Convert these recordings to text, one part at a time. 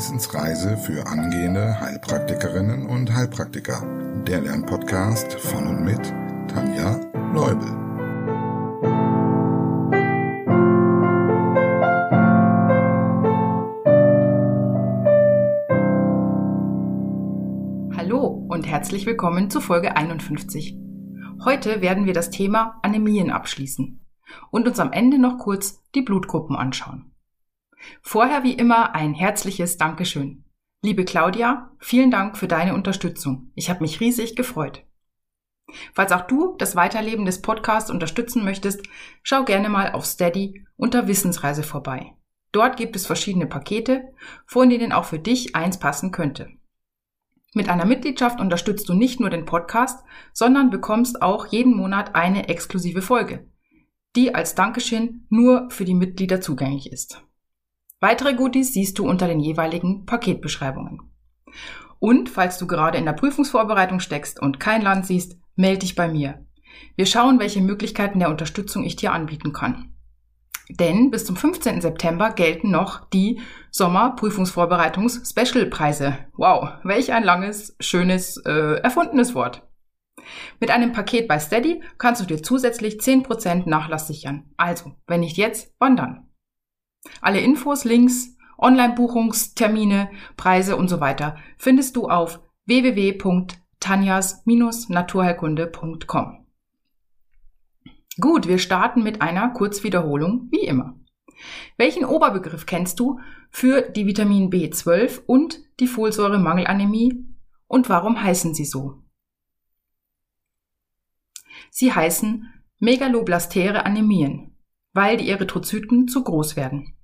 Wissensreise für angehende Heilpraktikerinnen und Heilpraktiker. Der Lernpodcast von und mit Tanja Leubel. Hallo und herzlich willkommen zu Folge 51. Heute werden wir das Thema Anämien abschließen und uns am Ende noch kurz die Blutgruppen anschauen. Vorher wie immer ein herzliches Dankeschön. Liebe Claudia, vielen Dank für deine Unterstützung. Ich habe mich riesig gefreut. Falls auch du das Weiterleben des Podcasts unterstützen möchtest, schau gerne mal auf Steady unter Wissensreise vorbei. Dort gibt es verschiedene Pakete, von denen auch für dich eins passen könnte. Mit einer Mitgliedschaft unterstützt du nicht nur den Podcast, sondern bekommst auch jeden Monat eine exklusive Folge, die als Dankeschön nur für die Mitglieder zugänglich ist. Weitere Goodies siehst du unter den jeweiligen Paketbeschreibungen. Und falls du gerade in der Prüfungsvorbereitung steckst und kein Land siehst, melde dich bei mir. Wir schauen, welche Möglichkeiten der Unterstützung ich dir anbieten kann. Denn bis zum 15. September gelten noch die Sommerprüfungsvorbereitungs-Special-Preise. Wow, welch ein langes, schönes, äh, erfundenes Wort. Mit einem Paket bei Steady kannst du dir zusätzlich 10% Nachlass sichern. Also, wenn nicht jetzt, wann dann? Alle Infos, Links, Online-Buchungstermine, Preise und so weiter findest du auf www.tanjas-naturheilkunde.com. Gut, wir starten mit einer Kurzwiederholung, wie immer. Welchen Oberbegriff kennst du für die Vitamin B12 und die Folsäuremangelanämie und warum heißen sie so? Sie heißen megaloblastäre Anämien, weil die Erythrozyten zu groß werden.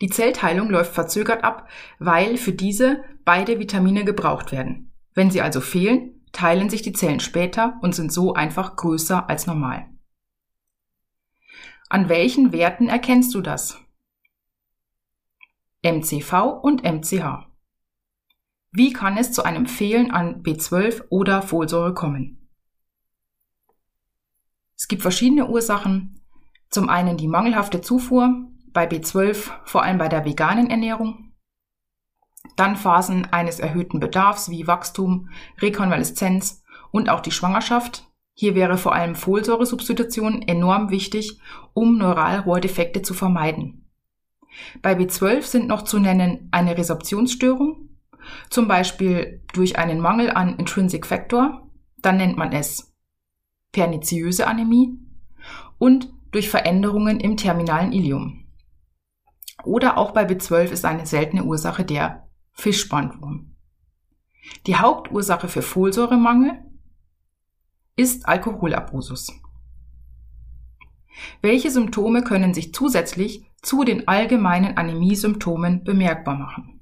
Die Zellteilung läuft verzögert ab, weil für diese beide Vitamine gebraucht werden. Wenn sie also fehlen, teilen sich die Zellen später und sind so einfach größer als normal. An welchen Werten erkennst du das? MCV und MCH. Wie kann es zu einem Fehlen an B12 oder Folsäure kommen? Es gibt verschiedene Ursachen. Zum einen die mangelhafte Zufuhr, bei B12 vor allem bei der veganen Ernährung. Dann Phasen eines erhöhten Bedarfs wie Wachstum, Rekonvaleszenz und auch die Schwangerschaft. Hier wäre vor allem Folsäuresubstitution enorm wichtig, um Neuralrohrdefekte zu vermeiden. Bei B12 sind noch zu nennen eine Resorptionsstörung, zum Beispiel durch einen Mangel an Intrinsic Factor, dann nennt man es perniziöse Anämie und durch Veränderungen im terminalen Ilium. Oder auch bei B12 ist eine seltene Ursache der Fischbandwurm. Die Hauptursache für Folsäuremangel ist Alkoholabusus. Welche Symptome können sich zusätzlich zu den allgemeinen Anämiesymptomen bemerkbar machen?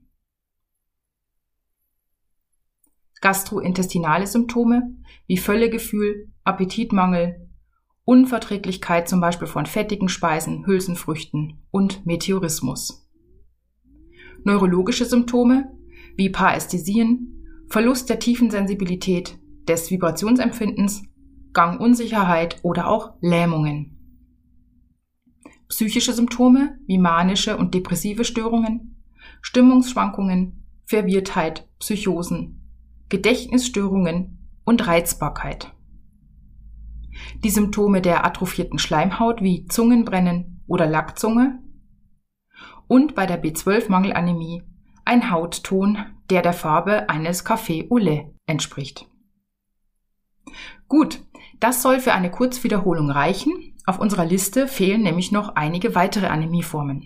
Gastrointestinale Symptome wie Völlegefühl, Appetitmangel, Unverträglichkeit zum Beispiel von fettigen Speisen, Hülsenfrüchten und Meteorismus. Neurologische Symptome wie Parästhesien, Verlust der Tiefensensibilität, des Vibrationsempfindens, Gangunsicherheit oder auch Lähmungen. Psychische Symptome wie manische und depressive Störungen, Stimmungsschwankungen, Verwirrtheit, Psychosen, Gedächtnisstörungen und Reizbarkeit. Die Symptome der atrophierten Schleimhaut wie Zungenbrennen oder Lackzunge und bei der B12-Mangelanämie ein Hautton, der der Farbe eines Café au entspricht. Gut, das soll für eine Kurzwiederholung reichen. Auf unserer Liste fehlen nämlich noch einige weitere Anämieformen.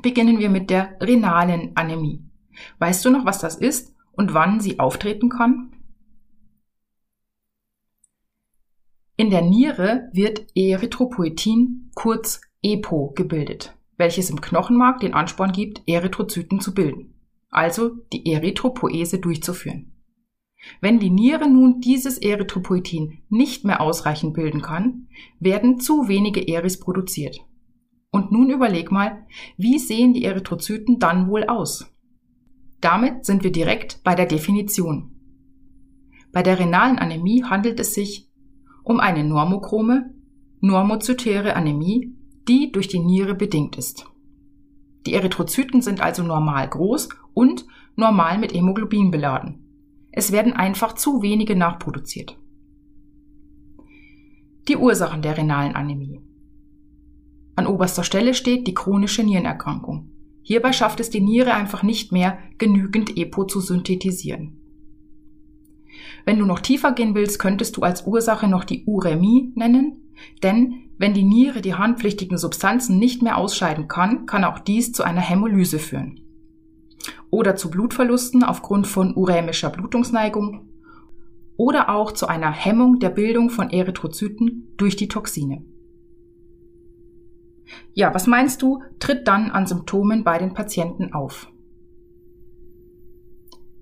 Beginnen wir mit der renalen Anämie. Weißt du noch, was das ist und wann sie auftreten kann? In der Niere wird Erythropoetin, kurz EPO, gebildet, welches im Knochenmark den Ansporn gibt, Erythrozyten zu bilden, also die Erythropoese durchzuführen. Wenn die Niere nun dieses Erythropoetin nicht mehr ausreichend bilden kann, werden zu wenige Eris produziert. Und nun überleg mal, wie sehen die Erythrozyten dann wohl aus? Damit sind wir direkt bei der Definition. Bei der renalen Anämie handelt es sich um eine normochrome, normozytäre Anämie, die durch die Niere bedingt ist. Die Erythrozyten sind also normal groß und normal mit Hämoglobin beladen. Es werden einfach zu wenige nachproduziert. Die Ursachen der renalen Anämie. An oberster Stelle steht die chronische Nierenerkrankung. Hierbei schafft es die Niere einfach nicht mehr, genügend EPO zu synthetisieren. Wenn du noch tiefer gehen willst, könntest du als Ursache noch die Uremie nennen, denn wenn die Niere die handpflichtigen Substanzen nicht mehr ausscheiden kann, kann auch dies zu einer Hämolyse führen. Oder zu Blutverlusten aufgrund von urämischer Blutungsneigung oder auch zu einer Hemmung der Bildung von Erythrozyten durch die Toxine. Ja, was meinst du, tritt dann an Symptomen bei den Patienten auf?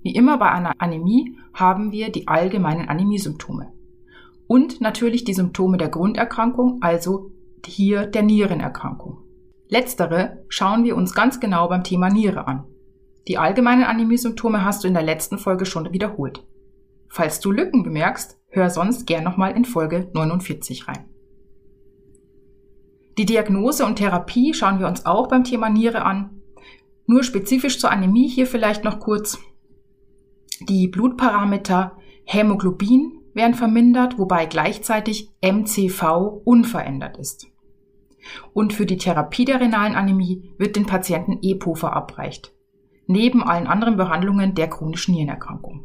Wie immer bei einer Anämie haben wir die allgemeinen Anämiesymptome. Und natürlich die Symptome der Grunderkrankung, also hier der Nierenerkrankung. Letztere schauen wir uns ganz genau beim Thema Niere an. Die allgemeinen Anämiesymptome hast du in der letzten Folge schon wiederholt. Falls du Lücken bemerkst, hör sonst gern nochmal in Folge 49 rein. Die Diagnose und Therapie schauen wir uns auch beim Thema Niere an. Nur spezifisch zur Anämie hier vielleicht noch kurz. Die Blutparameter Hämoglobin werden vermindert, wobei gleichzeitig MCV unverändert ist. Und für die Therapie der renalen Anämie wird den Patienten EPO verabreicht, neben allen anderen Behandlungen der chronischen Nierenerkrankung.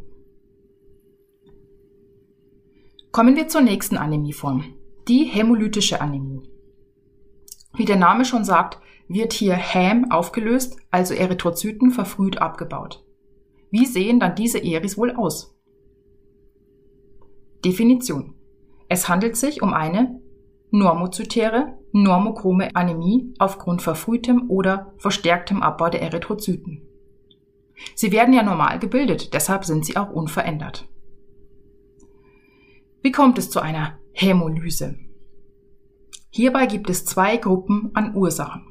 Kommen wir zur nächsten Anämieform, die hämolytische Anämie. Wie der Name schon sagt, wird hier Häm aufgelöst, also Erythrozyten verfrüht abgebaut. Wie sehen dann diese Eris wohl aus? Definition. Es handelt sich um eine normozytäre, normochrome Anämie aufgrund verfrühtem oder verstärktem Abbau der Erythrozyten. Sie werden ja normal gebildet, deshalb sind sie auch unverändert. Wie kommt es zu einer Hämolyse? Hierbei gibt es zwei Gruppen an Ursachen.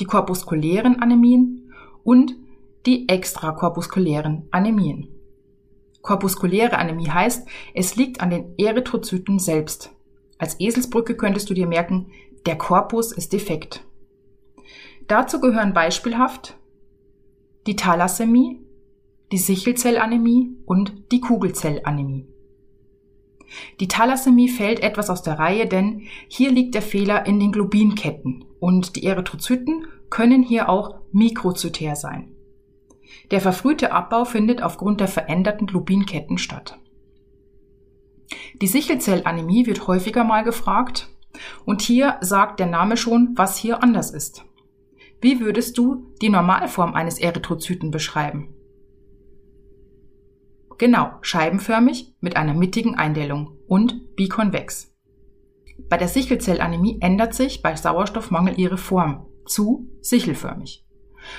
Die korpuskulären Anämien und die extrakorpuskulären Anämien. Korpuskuläre Anämie heißt, es liegt an den Erythrozyten selbst. Als Eselsbrücke könntest du dir merken, der Korpus ist defekt. Dazu gehören beispielhaft die Thalassämie, die Sichelzellanämie und die Kugelzellanämie. Die Thalassämie fällt etwas aus der Reihe, denn hier liegt der Fehler in den Globinketten und die Erythrozyten können hier auch mikrozytär sein. Der verfrühte Abbau findet aufgrund der veränderten Globinketten statt. Die Sichelzellanämie wird häufiger mal gefragt und hier sagt der Name schon, was hier anders ist. Wie würdest du die Normalform eines Erythrozyten beschreiben? Genau, scheibenförmig mit einer mittigen Eindellung und bikonvex. Bei der Sichelzellanämie ändert sich bei Sauerstoffmangel ihre Form zu sichelförmig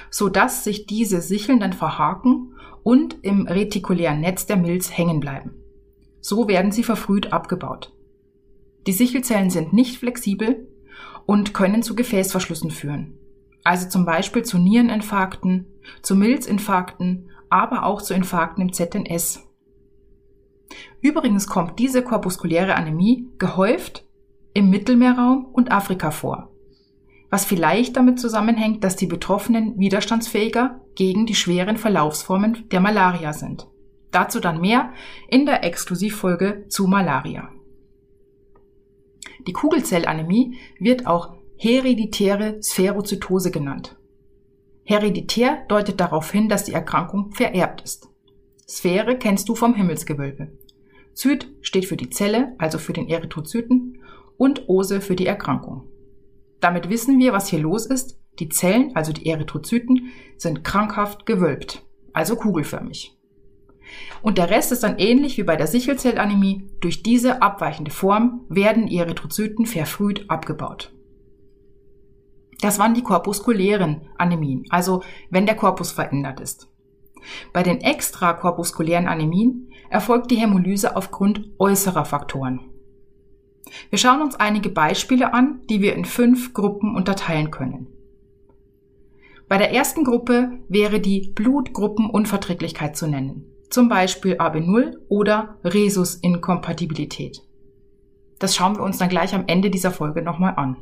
so dass sich diese Sicheln dann verhaken und im retikulären Netz der Milz hängen bleiben. So werden sie verfrüht abgebaut. Die Sichelzellen sind nicht flexibel und können zu Gefäßverschlüssen führen. Also zum Beispiel zu Niereninfarkten, zu Milzinfarkten, aber auch zu Infarkten im ZNS. Übrigens kommt diese korpuskuläre Anämie gehäuft im Mittelmeerraum und Afrika vor was vielleicht damit zusammenhängt, dass die Betroffenen widerstandsfähiger gegen die schweren Verlaufsformen der Malaria sind. Dazu dann mehr in der Exklusivfolge zu Malaria. Die Kugelzellanämie wird auch hereditäre Spherozytose genannt. Hereditär deutet darauf hin, dass die Erkrankung vererbt ist. Sphäre kennst du vom Himmelsgewölbe. Zyt steht für die Zelle, also für den Erythrozyten, und Ose für die Erkrankung. Damit wissen wir, was hier los ist. Die Zellen, also die Erythrozyten, sind krankhaft gewölbt, also kugelförmig. Und der Rest ist dann ähnlich wie bei der Sichelzellanämie. Durch diese abweichende Form werden die Erythrozyten verfrüht abgebaut. Das waren die korpuskulären Anämien, also wenn der Korpus verändert ist. Bei den extrakorpuskulären Anämien erfolgt die Hämolyse aufgrund äußerer Faktoren. Wir schauen uns einige Beispiele an, die wir in fünf Gruppen unterteilen können. Bei der ersten Gruppe wäre die Blutgruppenunverträglichkeit zu nennen, zum Beispiel AB0 oder Rhesusinkompatibilität. Das schauen wir uns dann gleich am Ende dieser Folge nochmal an.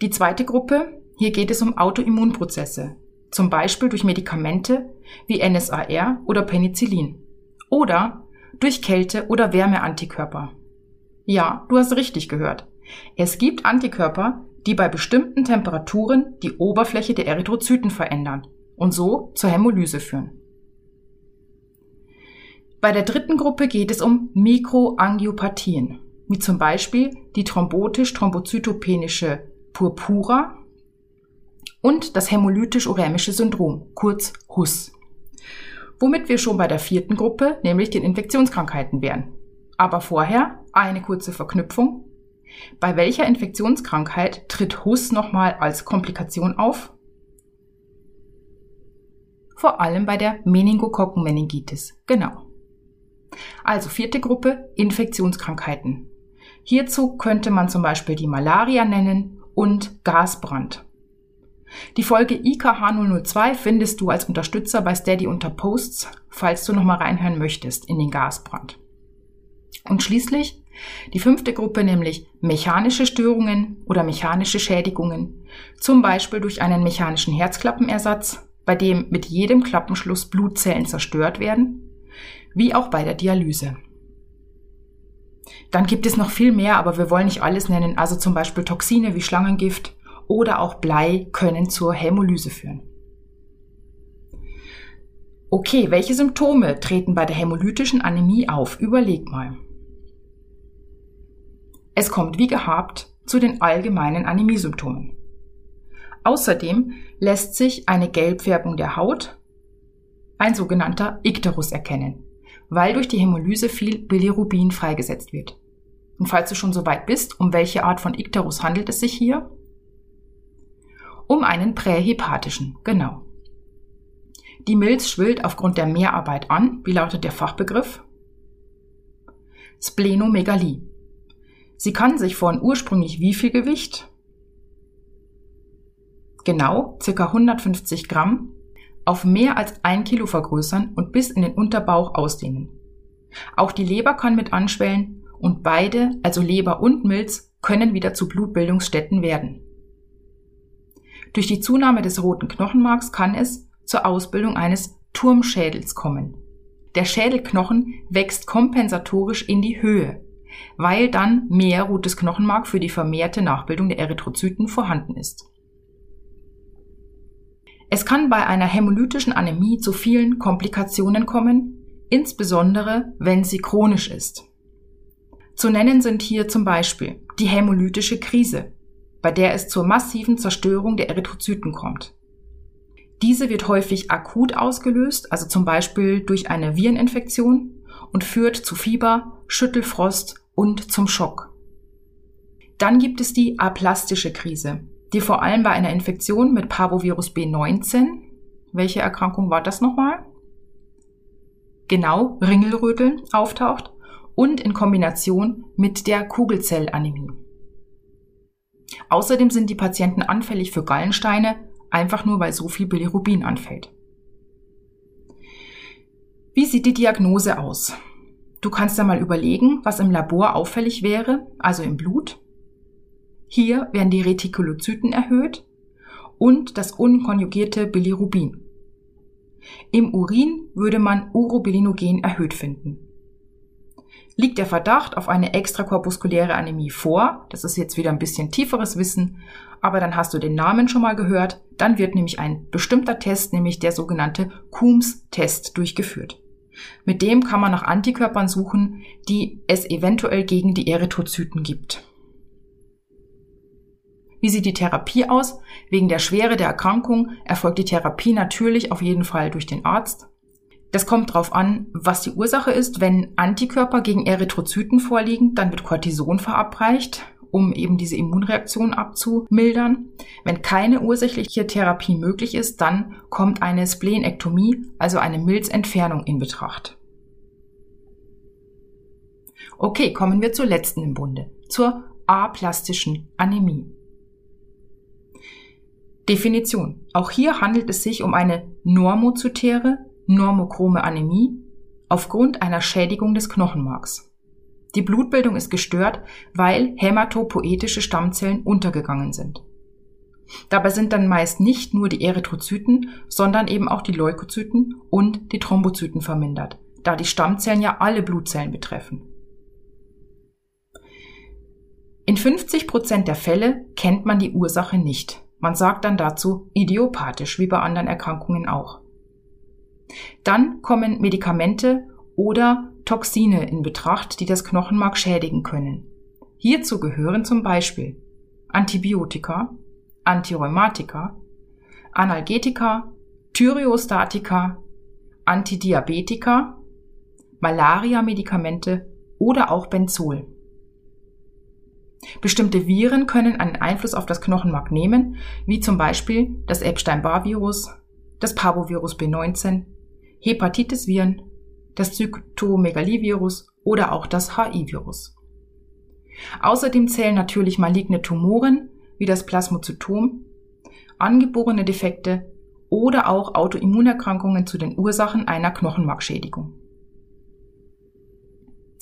Die zweite Gruppe, Hier geht es um Autoimmunprozesse, zum Beispiel durch Medikamente wie NSAR oder Penicillin oder durch Kälte- oder Wärmeantikörper. Ja, du hast richtig gehört. Es gibt Antikörper, die bei bestimmten Temperaturen die Oberfläche der Erythrozyten verändern und so zur Hämolyse führen. Bei der dritten Gruppe geht es um Mikroangiopathien, wie zum Beispiel die thrombotisch-thrombozytopenische Purpura und das hämolytisch-urämische Syndrom, kurz HUS. Womit wir schon bei der vierten Gruppe, nämlich den Infektionskrankheiten wären. Aber vorher eine kurze Verknüpfung. Bei welcher Infektionskrankheit tritt HUS nochmal als Komplikation auf? Vor allem bei der Meningokokkenmeningitis. Genau. Also vierte Gruppe Infektionskrankheiten. Hierzu könnte man zum Beispiel die Malaria nennen und Gasbrand. Die Folge IKH002 findest du als Unterstützer bei Steady unter Posts, falls du nochmal reinhören möchtest in den Gasbrand. Und schließlich die fünfte Gruppe, nämlich mechanische Störungen oder mechanische Schädigungen, zum Beispiel durch einen mechanischen Herzklappenersatz, bei dem mit jedem Klappenschluss Blutzellen zerstört werden, wie auch bei der Dialyse. Dann gibt es noch viel mehr, aber wir wollen nicht alles nennen, also zum Beispiel Toxine wie Schlangengift oder auch Blei können zur Hämolyse führen. Okay, welche Symptome treten bei der hämolytischen Anämie auf? Überleg mal. Es kommt wie gehabt zu den allgemeinen Anämiesymptomen. Außerdem lässt sich eine Gelbfärbung der Haut, ein sogenannter Ikterus, erkennen, weil durch die Hämolyse viel Bilirubin freigesetzt wird. Und falls du schon so weit bist, um welche Art von Ikterus handelt es sich hier? Um einen prähepatischen, genau. Die Milz schwillt aufgrund der Mehrarbeit an. Wie lautet der Fachbegriff? Splenomegalie. Sie kann sich von ursprünglich wie viel Gewicht? Genau, circa 150 Gramm, auf mehr als ein Kilo vergrößern und bis in den Unterbauch ausdehnen. Auch die Leber kann mit anschwellen und beide, also Leber und Milz, können wieder zu Blutbildungsstätten werden. Durch die Zunahme des roten Knochenmarks kann es zur Ausbildung eines Turmschädels kommen. Der Schädelknochen wächst kompensatorisch in die Höhe, weil dann mehr rotes Knochenmark für die vermehrte Nachbildung der Erythrozyten vorhanden ist. Es kann bei einer hämolytischen Anämie zu vielen Komplikationen kommen, insbesondere wenn sie chronisch ist. Zu nennen sind hier zum Beispiel die hämolytische Krise, bei der es zur massiven Zerstörung der Erythrozyten kommt. Diese wird häufig akut ausgelöst, also zum Beispiel durch eine Vireninfektion und führt zu Fieber, Schüttelfrost und zum Schock. Dann gibt es die aplastische Krise, die vor allem bei einer Infektion mit Parvovirus B19, welche Erkrankung war das nochmal? Genau, Ringelröteln auftaucht und in Kombination mit der Kugelzellanämie. Außerdem sind die Patienten anfällig für Gallensteine, einfach nur weil so viel Bilirubin anfällt. Wie sieht die Diagnose aus? Du kannst da mal überlegen, was im Labor auffällig wäre, also im Blut. Hier werden die Retikulozyten erhöht und das unkonjugierte Bilirubin. Im Urin würde man Urobilinogen erhöht finden. Liegt der Verdacht auf eine extrakorpuskuläre Anämie vor, das ist jetzt wieder ein bisschen tieferes Wissen, aber dann hast du den Namen schon mal gehört, dann wird nämlich ein bestimmter Test, nämlich der sogenannte Coombs-Test durchgeführt. Mit dem kann man nach Antikörpern suchen, die es eventuell gegen die Erythrozyten gibt. Wie sieht die Therapie aus? Wegen der Schwere der Erkrankung erfolgt die Therapie natürlich auf jeden Fall durch den Arzt. Das kommt darauf an, was die Ursache ist. Wenn Antikörper gegen Erythrozyten vorliegen, dann wird Cortison verabreicht, um eben diese Immunreaktion abzumildern. Wenn keine ursächliche Therapie möglich ist, dann kommt eine Splenektomie, also eine Milzentfernung in Betracht. Okay, kommen wir zur letzten im Bunde, zur aplastischen Anämie. Definition. Auch hier handelt es sich um eine normozytäre normochrome Anämie aufgrund einer Schädigung des Knochenmarks. Die Blutbildung ist gestört, weil hämatopoetische Stammzellen untergegangen sind. Dabei sind dann meist nicht nur die Erythrozyten, sondern eben auch die Leukozyten und die Thrombozyten vermindert, da die Stammzellen ja alle Blutzellen betreffen. In 50 Prozent der Fälle kennt man die Ursache nicht. Man sagt dann dazu idiopathisch, wie bei anderen Erkrankungen auch. Dann kommen Medikamente oder Toxine in Betracht, die das Knochenmark schädigen können. Hierzu gehören zum Beispiel Antibiotika, Antirheumatika, Analgetika, Thyreostatika, Antidiabetika, Malaria-Medikamente oder auch Benzol. Bestimmte Viren können einen Einfluss auf das Knochenmark nehmen, wie zum Beispiel das Epstein-Barr-Virus, das Parvovirus B19, Hepatitis-Viren, das Zytomegalivirus oder auch das HI-Virus. Außerdem zählen natürlich maligne Tumoren wie das Plasmozytom, angeborene Defekte oder auch Autoimmunerkrankungen zu den Ursachen einer Knochenmarkschädigung.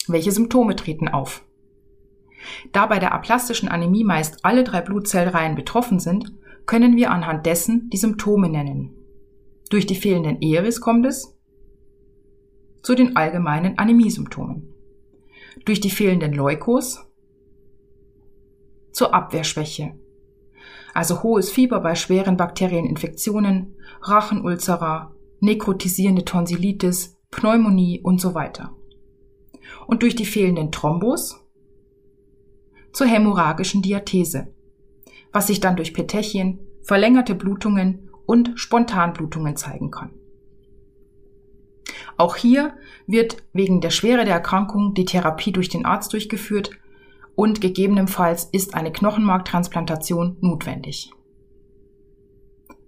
Welche Symptome treten auf? Da bei der aplastischen Anämie meist alle drei Blutzellreihen betroffen sind, können wir anhand dessen die Symptome nennen. Durch die fehlenden Eris kommt es zu den allgemeinen Anämiesymptomen. Durch die fehlenden Leukos zur Abwehrschwäche. Also hohes Fieber bei schweren bakteriellen Infektionen, Rachenulzera, nekrotisierende Tonsillitis, Pneumonie und so weiter. Und durch die fehlenden Thrombos zur hämorrhagischen Diathese, was sich dann durch Petechien, verlängerte Blutungen und Spontanblutungen zeigen kann. Auch hier wird wegen der Schwere der Erkrankung die Therapie durch den Arzt durchgeführt und gegebenenfalls ist eine Knochenmarktransplantation notwendig.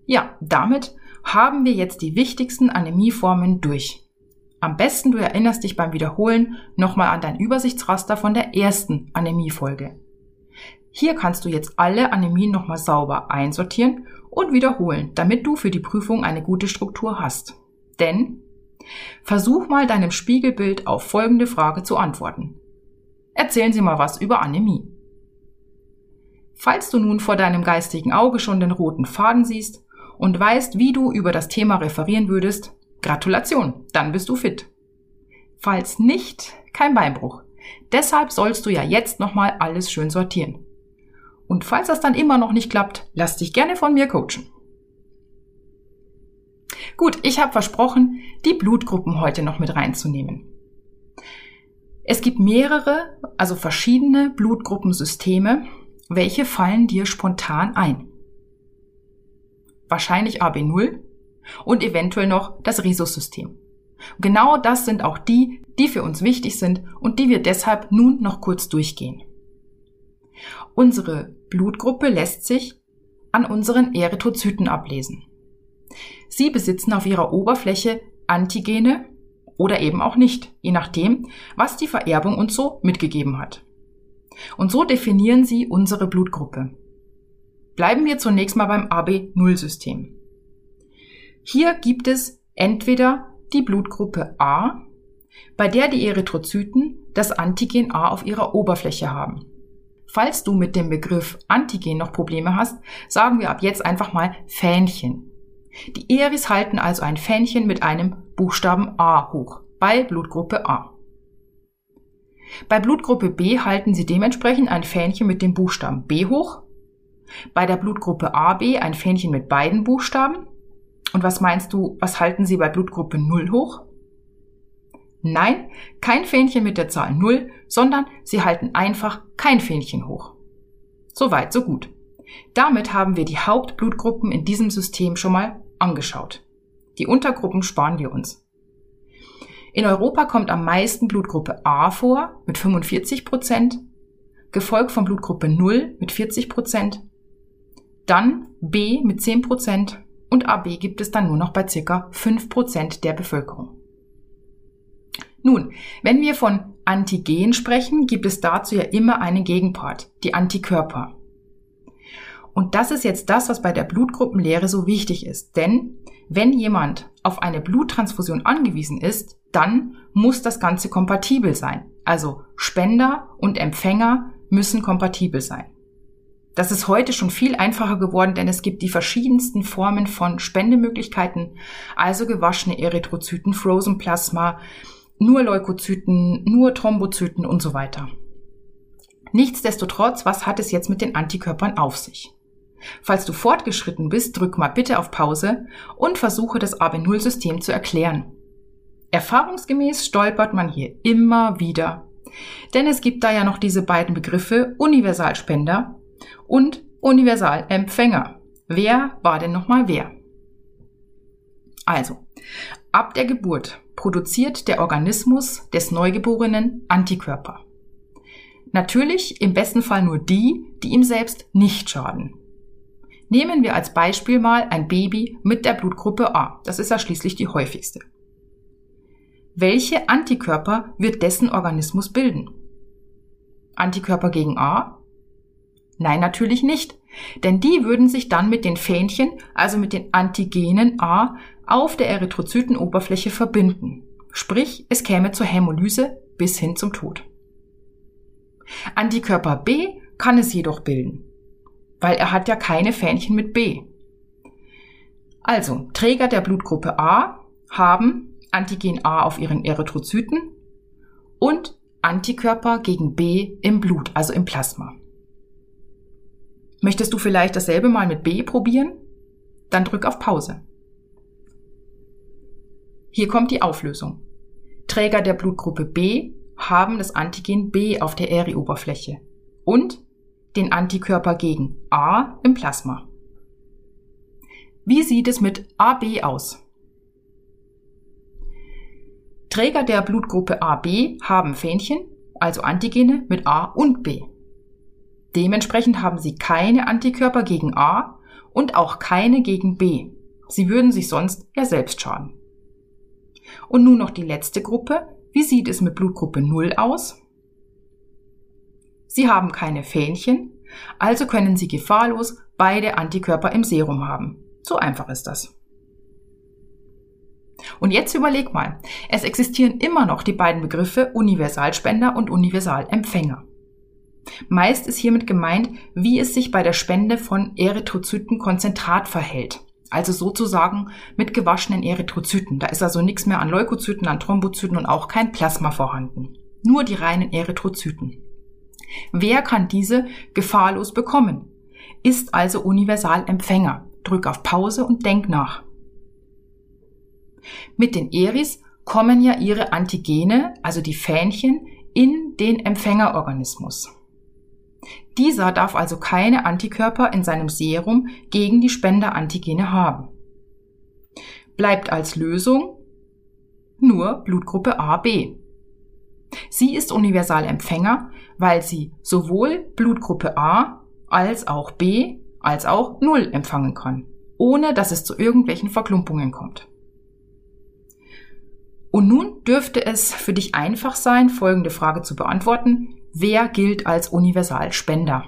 Ja, damit haben wir jetzt die wichtigsten Anämieformen durch. Am besten du erinnerst dich beim Wiederholen nochmal an dein Übersichtsraster von der ersten Anämiefolge. Hier kannst du jetzt alle Anämien nochmal sauber einsortieren und wiederholen, damit du für die Prüfung eine gute Struktur hast. Denn versuch mal deinem Spiegelbild auf folgende Frage zu antworten. Erzählen Sie mal was über Anämie. Falls du nun vor deinem geistigen Auge schon den roten Faden siehst und weißt, wie du über das Thema referieren würdest, Gratulation, dann bist du fit. Falls nicht, kein Beinbruch. Deshalb sollst du ja jetzt nochmal alles schön sortieren. Und falls das dann immer noch nicht klappt, lass dich gerne von mir coachen. Gut, ich habe versprochen, die Blutgruppen heute noch mit reinzunehmen. Es gibt mehrere, also verschiedene Blutgruppensysteme. Welche fallen dir spontan ein? Wahrscheinlich AB0, und eventuell noch das Rhesussystem. Genau das sind auch die, die für uns wichtig sind und die wir deshalb nun noch kurz durchgehen. Unsere Blutgruppe lässt sich an unseren Erythrozyten ablesen. Sie besitzen auf ihrer Oberfläche Antigene oder eben auch nicht, je nachdem, was die Vererbung uns so mitgegeben hat. Und so definieren sie unsere Blutgruppe. Bleiben wir zunächst mal beim AB0-System. Hier gibt es entweder die Blutgruppe A, bei der die Erythrozyten das Antigen A auf ihrer Oberfläche haben. Falls du mit dem Begriff Antigen noch Probleme hast, sagen wir ab jetzt einfach mal Fähnchen. Die Eris halten also ein Fähnchen mit einem Buchstaben A hoch bei Blutgruppe A. Bei Blutgruppe B halten sie dementsprechend ein Fähnchen mit dem Buchstaben B hoch, bei der Blutgruppe AB ein Fähnchen mit beiden Buchstaben und was meinst du, was halten Sie bei Blutgruppe 0 hoch? Nein, kein Fähnchen mit der Zahl 0, sondern Sie halten einfach kein Fähnchen hoch. Soweit, so gut. Damit haben wir die Hauptblutgruppen in diesem System schon mal angeschaut. Die Untergruppen sparen wir uns. In Europa kommt am meisten Blutgruppe A vor mit 45 Prozent, gefolgt von Blutgruppe 0 mit 40 Prozent, dann B mit 10 Prozent und AB gibt es dann nur noch bei circa 5% der Bevölkerung. Nun, wenn wir von Antigen sprechen, gibt es dazu ja immer einen Gegenpart, die Antikörper. Und das ist jetzt das, was bei der Blutgruppenlehre so wichtig ist. Denn wenn jemand auf eine Bluttransfusion angewiesen ist, dann muss das Ganze kompatibel sein. Also Spender und Empfänger müssen kompatibel sein. Das ist heute schon viel einfacher geworden, denn es gibt die verschiedensten Formen von Spendemöglichkeiten, also gewaschene Erythrozyten, Frozen Plasma, nur Leukozyten, nur Thrombozyten und so weiter. Nichtsdestotrotz, was hat es jetzt mit den Antikörpern auf sich? Falls du fortgeschritten bist, drück mal bitte auf Pause und versuche das AB0-System zu erklären. Erfahrungsgemäß stolpert man hier immer wieder. Denn es gibt da ja noch diese beiden Begriffe Universalspender und Universalempfänger. Wer war denn nochmal wer? Also, ab der Geburt produziert der Organismus des Neugeborenen Antikörper. Natürlich im besten Fall nur die, die ihm selbst nicht schaden. Nehmen wir als Beispiel mal ein Baby mit der Blutgruppe A. Das ist ja schließlich die häufigste. Welche Antikörper wird dessen Organismus bilden? Antikörper gegen A? Nein, natürlich nicht. Denn die würden sich dann mit den Fähnchen, also mit den Antigenen A, auf der Erythrozytenoberfläche verbinden. Sprich, es käme zur Hämolyse bis hin zum Tod. Antikörper B kann es jedoch bilden, weil er hat ja keine Fähnchen mit B. Also, Träger der Blutgruppe A haben Antigen A auf ihren Erythrozyten und Antikörper gegen B im Blut, also im Plasma. Möchtest du vielleicht dasselbe mal mit B probieren? Dann drück auf Pause. Hier kommt die Auflösung. Träger der Blutgruppe B haben das Antigen B auf der Eri-Oberfläche und den Antikörper gegen A im Plasma. Wie sieht es mit AB aus? Träger der Blutgruppe AB haben Fähnchen, also Antigene mit A und B. Dementsprechend haben sie keine Antikörper gegen A und auch keine gegen B. Sie würden sich sonst ja selbst schaden. Und nun noch die letzte Gruppe. Wie sieht es mit Blutgruppe 0 aus? Sie haben keine Fähnchen, also können Sie gefahrlos beide Antikörper im Serum haben. So einfach ist das. Und jetzt überleg mal, es existieren immer noch die beiden Begriffe Universalspender und Universalempfänger. Meist ist hiermit gemeint, wie es sich bei der Spende von Erythrozytenkonzentrat verhält. Also sozusagen mit gewaschenen Erythrozyten. Da ist also nichts mehr an Leukozyten, an Thrombozyten und auch kein Plasma vorhanden. Nur die reinen Erythrozyten. Wer kann diese gefahrlos bekommen? Ist also Universalempfänger. Drück auf Pause und denk nach. Mit den Eris kommen ja ihre Antigene, also die Fähnchen, in den Empfängerorganismus. Dieser darf also keine Antikörper in seinem Serum gegen die Spenderantigene haben. Bleibt als Lösung nur Blutgruppe AB. Sie ist Universalempfänger, weil sie sowohl Blutgruppe A als auch B als auch Null empfangen kann, ohne dass es zu irgendwelchen Verklumpungen kommt. Und nun dürfte es für dich einfach sein, folgende Frage zu beantworten. Wer gilt als Universalspender?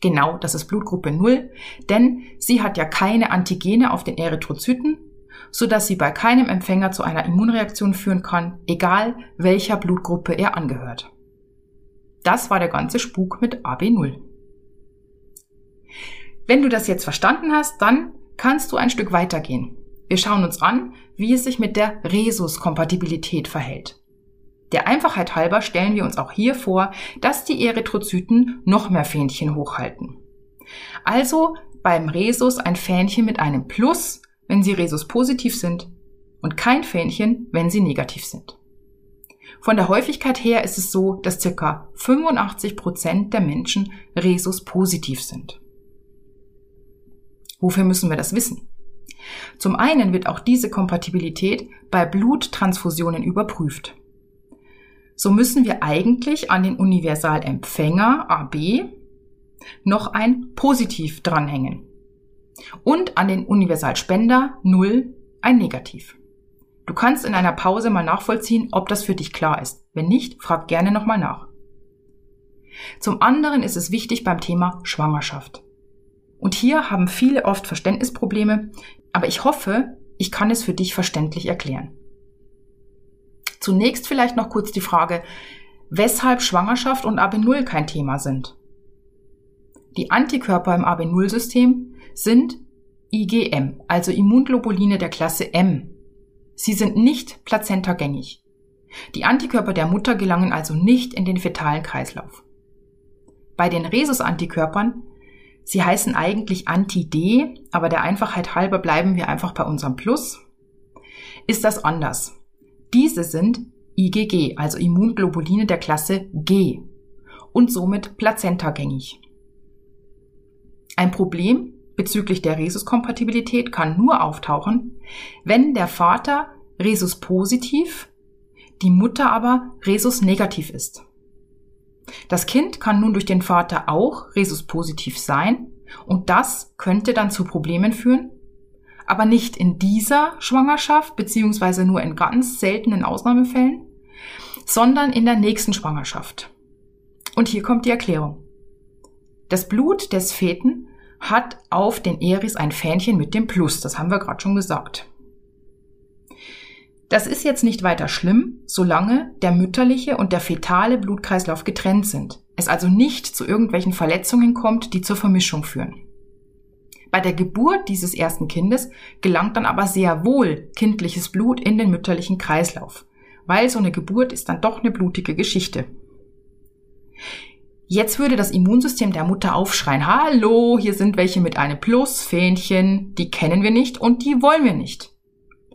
Genau, das ist Blutgruppe 0, denn sie hat ja keine Antigene auf den Erythrozyten, so dass sie bei keinem Empfänger zu einer Immunreaktion führen kann, egal welcher Blutgruppe er angehört. Das war der ganze Spuk mit AB0. Wenn du das jetzt verstanden hast, dann kannst du ein Stück weitergehen. Wir schauen uns an, wie es sich mit der Rhesus-Kompatibilität verhält. Der Einfachheit halber stellen wir uns auch hier vor, dass die Erythrozyten noch mehr Fähnchen hochhalten. Also beim Rhesus ein Fähnchen mit einem Plus, wenn sie Rhesus positiv sind und kein Fähnchen, wenn sie negativ sind. Von der Häufigkeit her ist es so, dass circa 85 Prozent der Menschen Rhesus positiv sind. Wofür müssen wir das wissen? Zum einen wird auch diese Kompatibilität bei Bluttransfusionen überprüft. So müssen wir eigentlich an den Universalempfänger AB noch ein Positiv dranhängen und an den Universalspender 0 ein Negativ. Du kannst in einer Pause mal nachvollziehen, ob das für dich klar ist. Wenn nicht, frag gerne nochmal nach. Zum anderen ist es wichtig beim Thema Schwangerschaft. Und hier haben viele oft Verständnisprobleme, aber ich hoffe, ich kann es für dich verständlich erklären. Zunächst vielleicht noch kurz die Frage, weshalb Schwangerschaft und AB0 kein Thema sind. die Antikörper im AB0-System sind IgM, also Immunglobuline der Klasse M. Sie sind nicht plazentagängig. Die Antikörper der Mutter gelangen also nicht in den fetalen Kreislauf. Bei den Rhesus-Antikörpern, sie heißen eigentlich Anti-D, aber der Einfachheit halber bleiben wir einfach bei unserem Plus, ist das anders. Diese sind IgG, also Immunglobuline der Klasse G und somit plazentagängig. Ein Problem bezüglich der Rhesus-Kompatibilität kann nur auftauchen, wenn der Vater Rhesus positiv, die Mutter aber Rhesus negativ ist. Das Kind kann nun durch den Vater auch Rhesus positiv sein und das könnte dann zu Problemen führen, aber nicht in dieser Schwangerschaft beziehungsweise nur in ganz seltenen Ausnahmefällen, sondern in der nächsten Schwangerschaft. Und hier kommt die Erklärung. Das Blut des Feten hat auf den Eris ein Fähnchen mit dem Plus, das haben wir gerade schon gesagt. Das ist jetzt nicht weiter schlimm, solange der mütterliche und der fetale Blutkreislauf getrennt sind. Es also nicht zu irgendwelchen Verletzungen kommt, die zur Vermischung führen. Bei der Geburt dieses ersten Kindes gelangt dann aber sehr wohl kindliches Blut in den mütterlichen Kreislauf, weil so eine Geburt ist dann doch eine blutige Geschichte. Jetzt würde das Immunsystem der Mutter aufschreien, hallo, hier sind welche mit einem Plus-Fähnchen, die kennen wir nicht und die wollen wir nicht.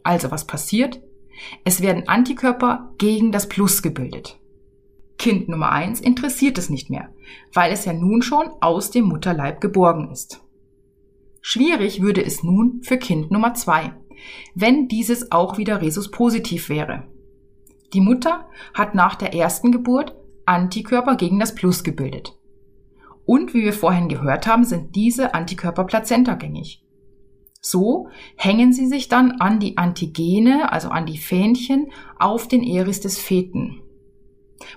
Also was passiert? Es werden Antikörper gegen das Plus gebildet. Kind Nummer eins interessiert es nicht mehr, weil es ja nun schon aus dem Mutterleib geborgen ist. Schwierig würde es nun für Kind Nummer zwei, wenn dieses auch wieder Rhesus positiv wäre. Die Mutter hat nach der ersten Geburt Antikörper gegen das Plus gebildet. Und wie wir vorhin gehört haben, sind diese Antikörper plazentagängig. So hängen sie sich dann an die Antigene, also an die Fähnchen, auf den Eris des Feten,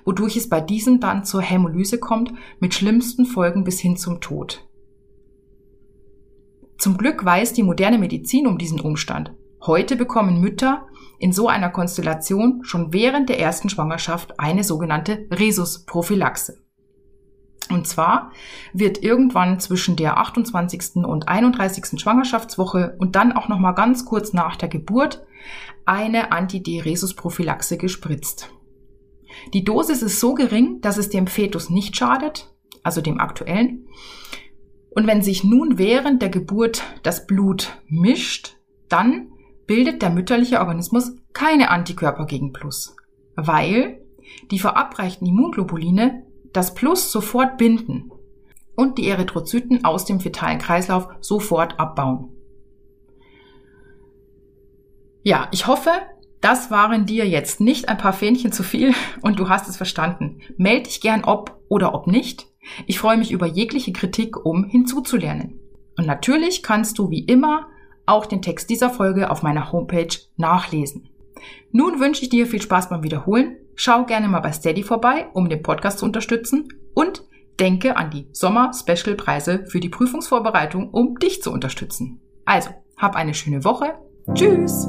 wodurch es bei diesem dann zur Hämolyse kommt, mit schlimmsten Folgen bis hin zum Tod. Zum Glück weiß die moderne Medizin um diesen Umstand. Heute bekommen Mütter in so einer Konstellation schon während der ersten Schwangerschaft eine sogenannte Rhesusprophylaxe. Und zwar wird irgendwann zwischen der 28. und 31. Schwangerschaftswoche und dann auch noch mal ganz kurz nach der Geburt eine Antidiresus-Prophylaxe gespritzt. Die Dosis ist so gering, dass es dem Fetus nicht schadet, also dem aktuellen. Und wenn sich nun während der Geburt das Blut mischt, dann bildet der mütterliche Organismus keine Antikörper gegen Plus, weil die verabreichten Immunglobuline das Plus sofort binden und die Erythrozyten aus dem fetalen Kreislauf sofort abbauen. Ja, ich hoffe, das waren dir jetzt nicht ein paar Fähnchen zu viel und du hast es verstanden. Meld dich gern ob oder ob nicht. Ich freue mich über jegliche Kritik, um hinzuzulernen. Und natürlich kannst du wie immer auch den Text dieser Folge auf meiner Homepage nachlesen. Nun wünsche ich dir viel Spaß beim Wiederholen Schau gerne mal bei Steady vorbei, um den Podcast zu unterstützen und denke an die Sommer-Special-Preise für die Prüfungsvorbereitung, um dich zu unterstützen. Also, hab eine schöne Woche. Tschüss!